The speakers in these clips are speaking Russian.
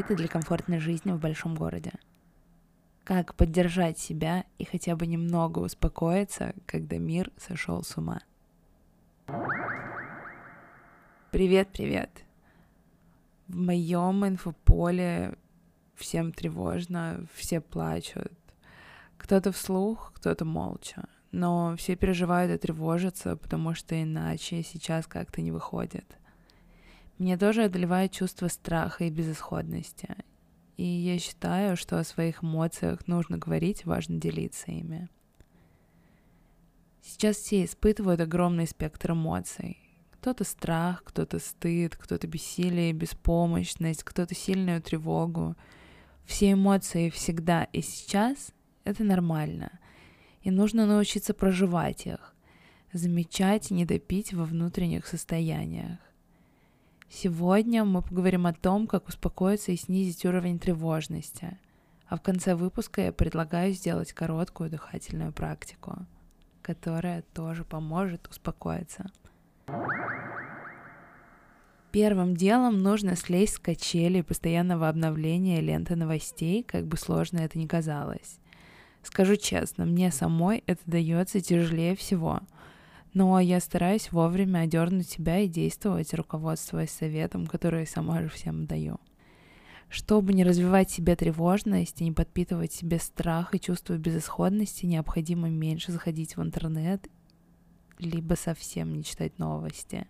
гайды для комфортной жизни в большом городе. Как поддержать себя и хотя бы немного успокоиться, когда мир сошел с ума. Привет, привет. В моем инфополе всем тревожно, все плачут. Кто-то вслух, кто-то молча. Но все переживают и тревожатся, потому что иначе сейчас как-то не выходит. Меня тоже одолевает чувство страха и безысходности. И я считаю, что о своих эмоциях нужно говорить, важно делиться ими. Сейчас все испытывают огромный спектр эмоций. Кто-то страх, кто-то стыд, кто-то бессилие, беспомощность, кто-то сильную тревогу. Все эмоции всегда и сейчас — это нормально. И нужно научиться проживать их, замечать и не допить во внутренних состояниях. Сегодня мы поговорим о том, как успокоиться и снизить уровень тревожности. А в конце выпуска я предлагаю сделать короткую дыхательную практику, которая тоже поможет успокоиться. Первым делом нужно слезть с качели постоянного обновления ленты новостей, как бы сложно это ни казалось. Скажу честно, мне самой это дается тяжелее всего — но я стараюсь вовремя одернуть себя и действовать, руководствуясь советом, который я сама же всем даю. Чтобы не развивать себе тревожность и не подпитывать себе страх и чувство безысходности, необходимо меньше заходить в интернет, либо совсем не читать новости.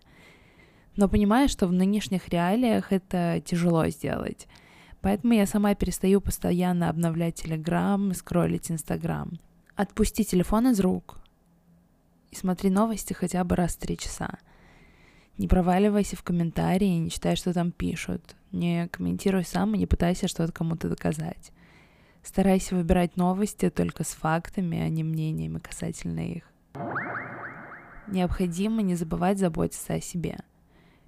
Но понимаю, что в нынешних реалиях это тяжело сделать. Поэтому я сама перестаю постоянно обновлять Телеграм и скроллить Инстаграм. Отпусти телефон из рук, и смотри новости хотя бы раз в три часа. Не проваливайся в комментарии, не читай, что там пишут. Не комментируй сам и не пытайся что-то кому-то доказать. Старайся выбирать новости только с фактами, а не мнениями касательно их. Необходимо не забывать заботиться о себе.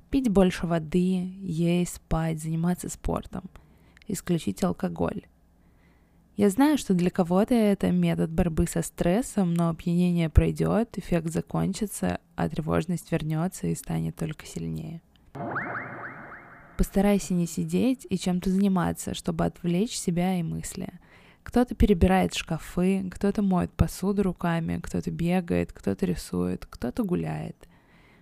Пить больше воды, есть, спать, заниматься спортом. Исключить алкоголь. Я знаю, что для кого-то это метод борьбы со стрессом, но опьянение пройдет, эффект закончится, а тревожность вернется и станет только сильнее. Постарайся не сидеть и чем-то заниматься, чтобы отвлечь себя и мысли. Кто-то перебирает шкафы, кто-то моет посуду руками, кто-то бегает, кто-то рисует, кто-то гуляет.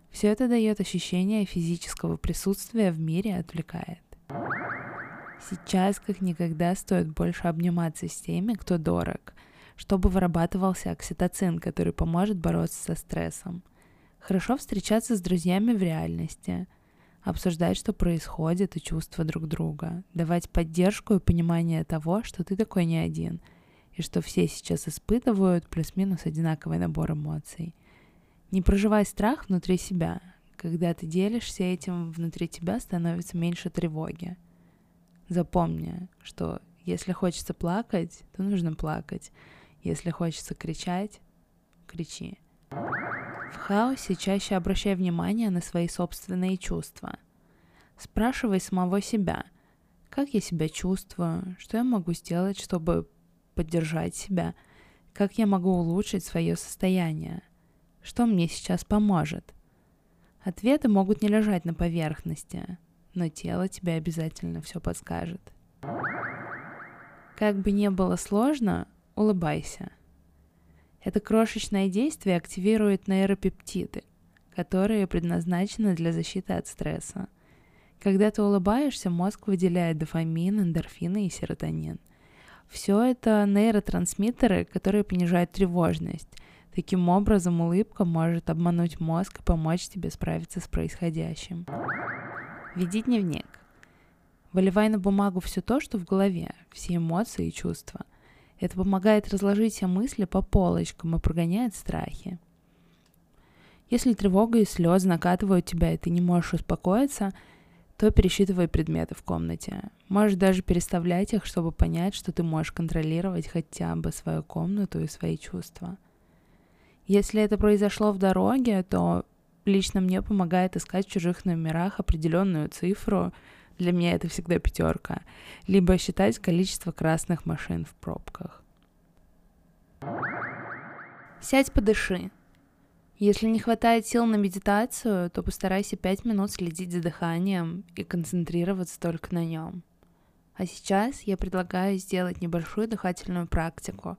Все это дает ощущение физического присутствия в мире и отвлекает. Сейчас как никогда стоит больше обниматься с теми, кто дорог, чтобы вырабатывался окситоцин, который поможет бороться со стрессом. Хорошо встречаться с друзьями в реальности, обсуждать, что происходит, и чувства друг друга, давать поддержку и понимание того, что ты такой не один, и что все сейчас испытывают плюс-минус одинаковый набор эмоций. Не проживай страх внутри себя. Когда ты делишься этим, внутри тебя становится меньше тревоги. Запомни, что если хочется плакать, то нужно плакать. Если хочется кричать, кричи. В хаосе чаще обращай внимание на свои собственные чувства. Спрашивай самого себя, как я себя чувствую, что я могу сделать, чтобы поддержать себя, как я могу улучшить свое состояние, что мне сейчас поможет. Ответы могут не лежать на поверхности, но тело тебе обязательно все подскажет. Как бы не было сложно, улыбайся. Это крошечное действие активирует нейропептиды, которые предназначены для защиты от стресса. Когда ты улыбаешься, мозг выделяет дофамин, эндорфины и серотонин. Все это нейротрансмиттеры, которые понижают тревожность. Таким образом, улыбка может обмануть мозг и помочь тебе справиться с происходящим. Веди дневник. Выливай на бумагу все то, что в голове, все эмоции и чувства. Это помогает разложить все мысли по полочкам и прогоняет страхи. Если тревога и слезы накатывают тебя, и ты не можешь успокоиться, то пересчитывай предметы в комнате. Можешь даже переставлять их, чтобы понять, что ты можешь контролировать хотя бы свою комнату и свои чувства. Если это произошло в дороге, то лично мне помогает искать в чужих номерах определенную цифру, для меня это всегда пятерка, либо считать количество красных машин в пробках. Сядь, подыши. Если не хватает сил на медитацию, то постарайся пять минут следить за дыханием и концентрироваться только на нем. А сейчас я предлагаю сделать небольшую дыхательную практику,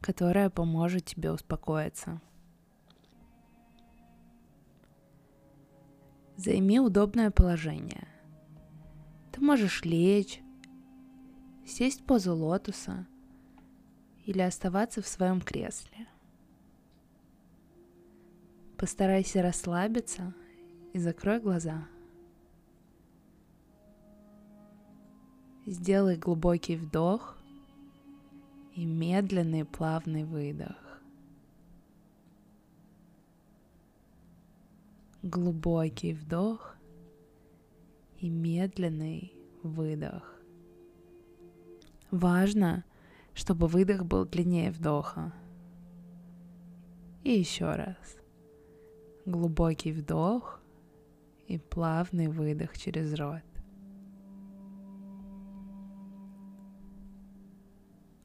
которая поможет тебе успокоиться. Займи удобное положение. Ты можешь лечь, сесть в позу лотоса или оставаться в своем кресле. Постарайся расслабиться и закрой глаза. Сделай глубокий вдох и медленный плавный выдох. Глубокий вдох и медленный выдох. Важно, чтобы выдох был длиннее вдоха. И еще раз. Глубокий вдох и плавный выдох через рот.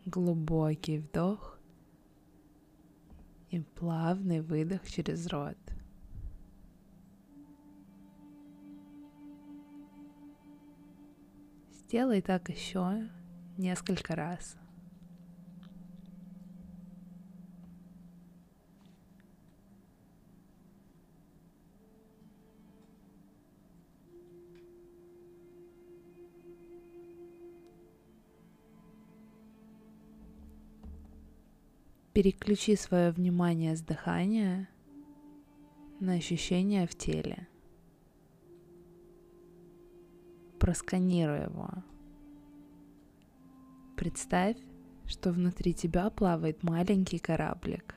Глубокий вдох и плавный выдох через рот. Сделай так еще несколько раз. Переключи свое внимание с дыхания на ощущения в теле. Просканируй его. Представь, что внутри тебя плавает маленький кораблик.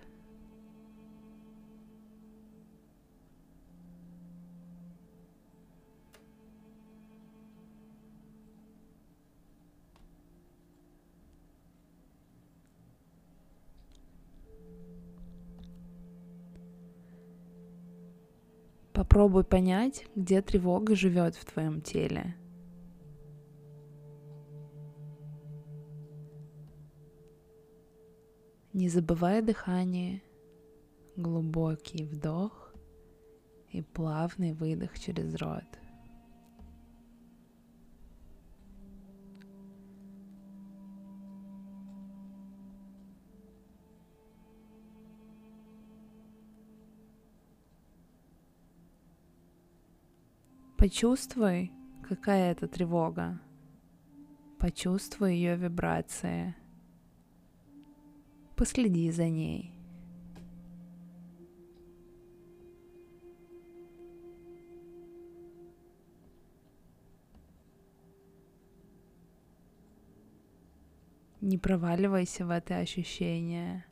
Попробуй понять, где тревога живет в твоем теле. Не забывай дыхание, глубокий вдох и плавный выдох через рот. Почувствуй, какая это тревога. Почувствуй ее вибрации. Последи за ней. Не проваливайся в это ощущение.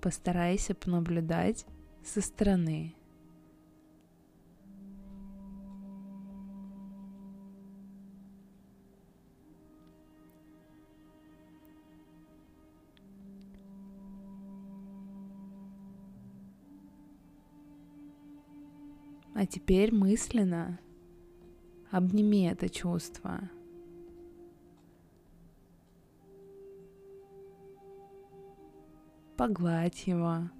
Постарайся понаблюдать со стороны. А теперь мысленно обними это чувство. Погладь его.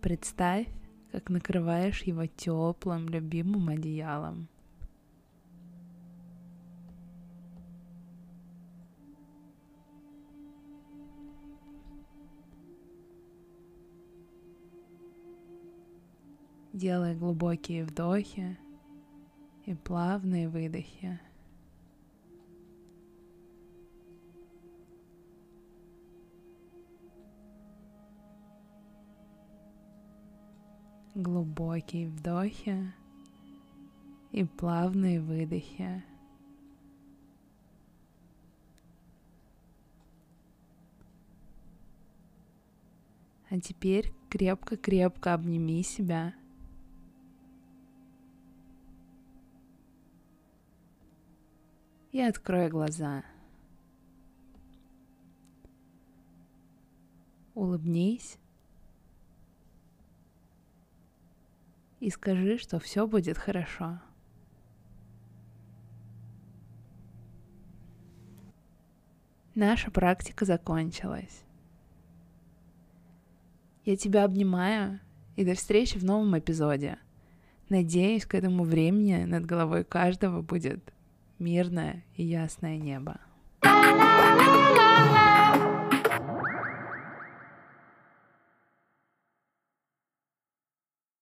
Представь, как накрываешь его теплым, любимым одеялом. Делай глубокие вдохи и плавные выдохи. Глубокие вдохи и плавные выдохи. А теперь крепко-крепко обними себя – и открой глаза. Улыбнись и скажи, что все будет хорошо. Наша практика закончилась. Я тебя обнимаю и до встречи в новом эпизоде. Надеюсь, к этому времени над головой каждого будет мирное и ясное небо.